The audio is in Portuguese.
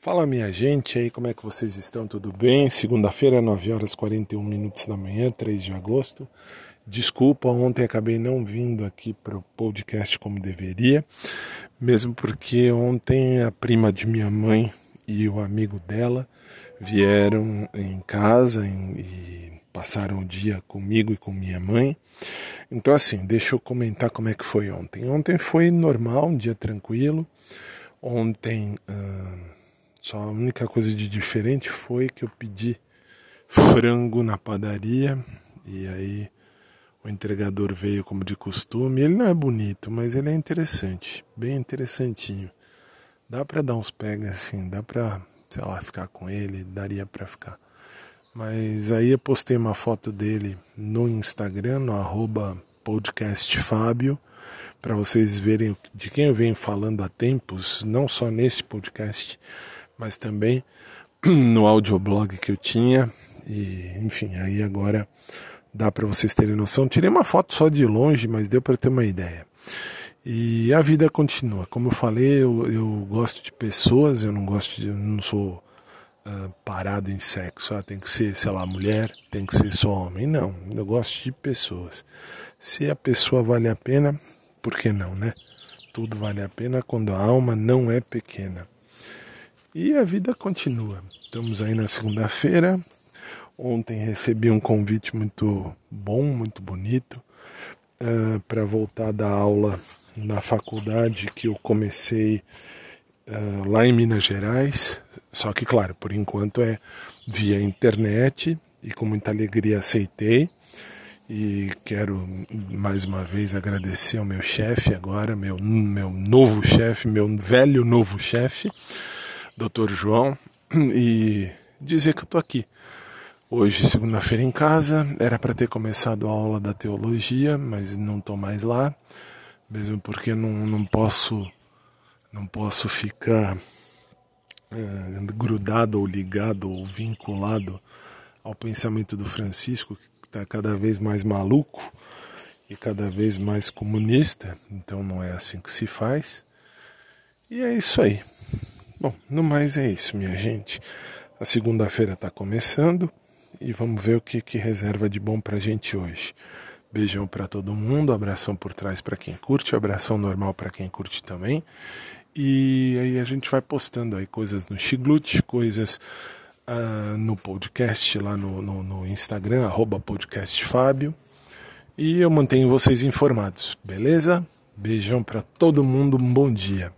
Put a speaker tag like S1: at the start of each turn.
S1: Fala minha gente aí, como é que vocês estão? Tudo bem? Segunda-feira, 9 horas 41 minutos da manhã, 3 de agosto. Desculpa, ontem acabei não vindo aqui para o podcast como deveria, mesmo porque ontem a prima de minha mãe e o amigo dela vieram em casa e passaram o dia comigo e com minha mãe. Então, assim, deixa eu comentar como é que foi ontem. Ontem foi normal, um dia tranquilo. Ontem. Hum, só a única coisa de diferente foi que eu pedi frango na padaria e aí o entregador veio como de costume. Ele não é bonito, mas ele é interessante, bem interessantinho. Dá para dar uns pega assim, dá para, sei lá, ficar com ele, daria para ficar. Mas aí eu postei uma foto dele no Instagram, no arroba podcastfábio, para vocês verem de quem eu venho falando há tempos, não só nesse podcast, mas também no audioblog que eu tinha. E, enfim, aí agora dá para vocês terem noção. Tirei uma foto só de longe, mas deu para ter uma ideia. E a vida continua. Como eu falei, eu, eu gosto de pessoas, eu não gosto de. Eu não sou uh, parado em sexo. Ah, tem que ser, sei lá, mulher, tem que ser só homem. Não, eu gosto de pessoas. Se a pessoa vale a pena, por que não, né? Tudo vale a pena quando a alma não é pequena. E a vida continua. Estamos aí na segunda-feira. Ontem recebi um convite muito bom, muito bonito, uh, eh, para voltar da aula na faculdade que eu comecei uh, lá em Minas Gerais. Só que, claro, por enquanto é via internet e com muita alegria aceitei. E quero mais uma vez agradecer ao meu chefe agora, meu, meu novo chefe, meu velho novo chefe Dr. João, e dizer que eu estou aqui. Hoje, segunda-feira em casa, era para ter começado a aula da teologia, mas não estou mais lá, mesmo porque não, não posso não posso ficar é, grudado ou ligado ou vinculado ao pensamento do Francisco, que está cada vez mais maluco e cada vez mais comunista, então não é assim que se faz. E é isso aí. Bom, no mais é isso, minha gente. A segunda-feira está começando e vamos ver o que, que reserva de bom pra gente hoje. Beijão para todo mundo, abração por trás para quem curte, abração normal para quem curte também. E aí a gente vai postando aí coisas no Chiglut, coisas uh, no podcast lá no, no, no Instagram, arroba podcastfábio. E eu mantenho vocês informados, beleza? Beijão para todo mundo, um bom dia.